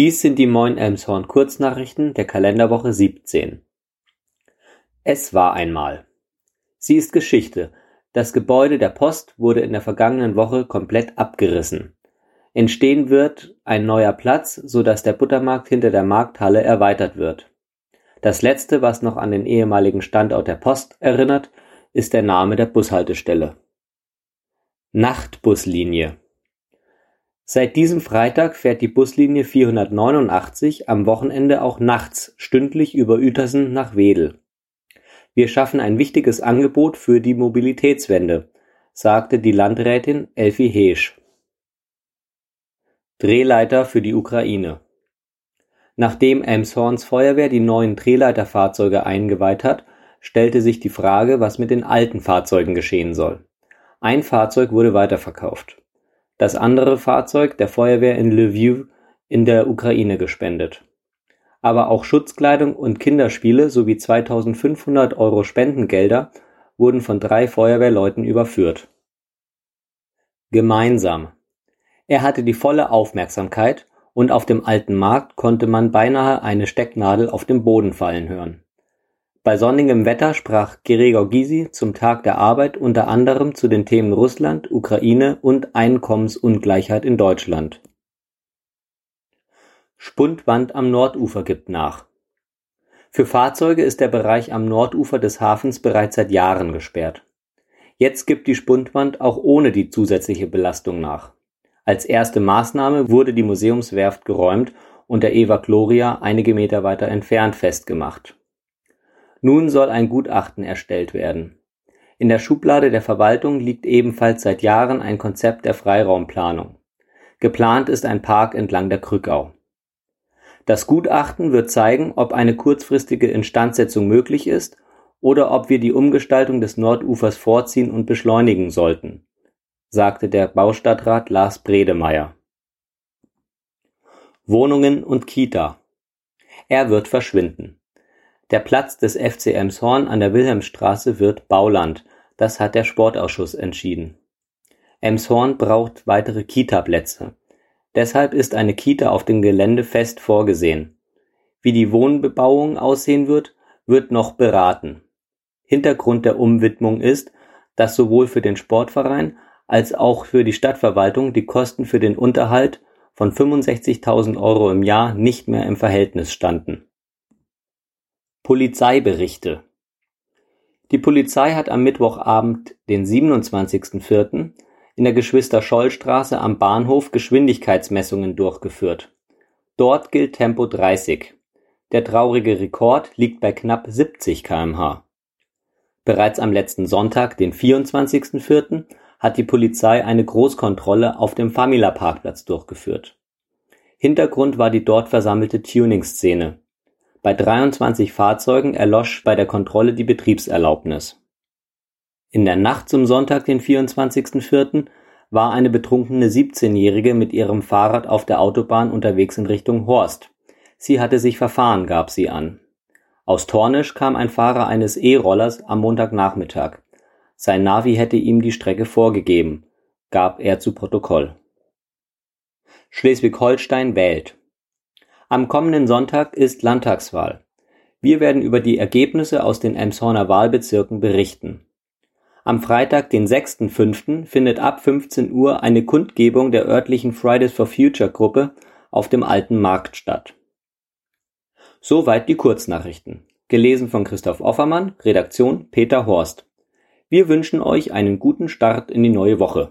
Dies sind die Moin Elmshorn Kurznachrichten der Kalenderwoche 17. Es war einmal. Sie ist Geschichte. Das Gebäude der Post wurde in der vergangenen Woche komplett abgerissen. Entstehen wird ein neuer Platz, so dass der Buttermarkt hinter der Markthalle erweitert wird. Das letzte, was noch an den ehemaligen Standort der Post erinnert, ist der Name der Bushaltestelle. Nachtbuslinie Seit diesem Freitag fährt die Buslinie 489 am Wochenende auch nachts stündlich über Uetersen nach Wedel. Wir schaffen ein wichtiges Angebot für die Mobilitätswende, sagte die Landrätin Elfi Heesch. Drehleiter für die Ukraine Nachdem Elmshorns Feuerwehr die neuen Drehleiterfahrzeuge eingeweiht hat, stellte sich die Frage, was mit den alten Fahrzeugen geschehen soll. Ein Fahrzeug wurde weiterverkauft das andere Fahrzeug der Feuerwehr in Lwiw in der Ukraine gespendet. Aber auch Schutzkleidung und Kinderspiele sowie 2500 Euro Spendengelder wurden von drei Feuerwehrleuten überführt. Gemeinsam. Er hatte die volle Aufmerksamkeit und auf dem alten Markt konnte man beinahe eine Stecknadel auf dem Boden fallen hören. Bei sonnigem Wetter sprach Gregor Gysi zum Tag der Arbeit unter anderem zu den Themen Russland, Ukraine und Einkommensungleichheit in Deutschland. Spundwand am Nordufer gibt nach. Für Fahrzeuge ist der Bereich am Nordufer des Hafens bereits seit Jahren gesperrt. Jetzt gibt die Spundwand auch ohne die zusätzliche Belastung nach. Als erste Maßnahme wurde die Museumswerft geräumt und der Eva Gloria einige Meter weiter entfernt festgemacht nun soll ein Gutachten erstellt werden. In der Schublade der Verwaltung liegt ebenfalls seit Jahren ein Konzept der Freiraumplanung. Geplant ist ein Park entlang der Krückau. Das Gutachten wird zeigen, ob eine kurzfristige Instandsetzung möglich ist oder ob wir die Umgestaltung des Nordufers vorziehen und beschleunigen sollten, sagte der Baustadtrat Lars Bredemeier. Wohnungen und Kita. Er wird verschwinden. Der Platz des FC Elmshorn an der Wilhelmstraße wird Bauland, das hat der Sportausschuss entschieden. Elmshorn braucht weitere Kita-Plätze. Deshalb ist eine Kita auf dem Gelände fest vorgesehen. Wie die Wohnbebauung aussehen wird, wird noch beraten. Hintergrund der Umwidmung ist, dass sowohl für den Sportverein als auch für die Stadtverwaltung die Kosten für den Unterhalt von 65.000 Euro im Jahr nicht mehr im Verhältnis standen Polizeiberichte Die Polizei hat am Mittwochabend, den 27.04. in der Geschwister-Scholl-Straße am Bahnhof Geschwindigkeitsmessungen durchgeführt. Dort gilt Tempo 30. Der traurige Rekord liegt bei knapp 70 km/h. Bereits am letzten Sonntag, den 24.04., hat die Polizei eine Großkontrolle auf dem Famila-Parkplatz durchgeführt. Hintergrund war die dort versammelte Tuning-Szene bei 23 Fahrzeugen erlosch bei der Kontrolle die Betriebserlaubnis. In der Nacht zum Sonntag, den 24.04., war eine betrunkene 17-Jährige mit ihrem Fahrrad auf der Autobahn unterwegs in Richtung Horst. Sie hatte sich verfahren, gab sie an. Aus Tornisch kam ein Fahrer eines E-Rollers am Montagnachmittag. Sein Navi hätte ihm die Strecke vorgegeben, gab er zu Protokoll. Schleswig-Holstein wählt. Am kommenden Sonntag ist Landtagswahl. Wir werden über die Ergebnisse aus den Emshorner Wahlbezirken berichten. Am Freitag, den 6.5., findet ab 15 Uhr eine Kundgebung der örtlichen Fridays for Future Gruppe auf dem Alten Markt statt. Soweit die Kurznachrichten. Gelesen von Christoph Offermann, Redaktion Peter Horst. Wir wünschen euch einen guten Start in die neue Woche.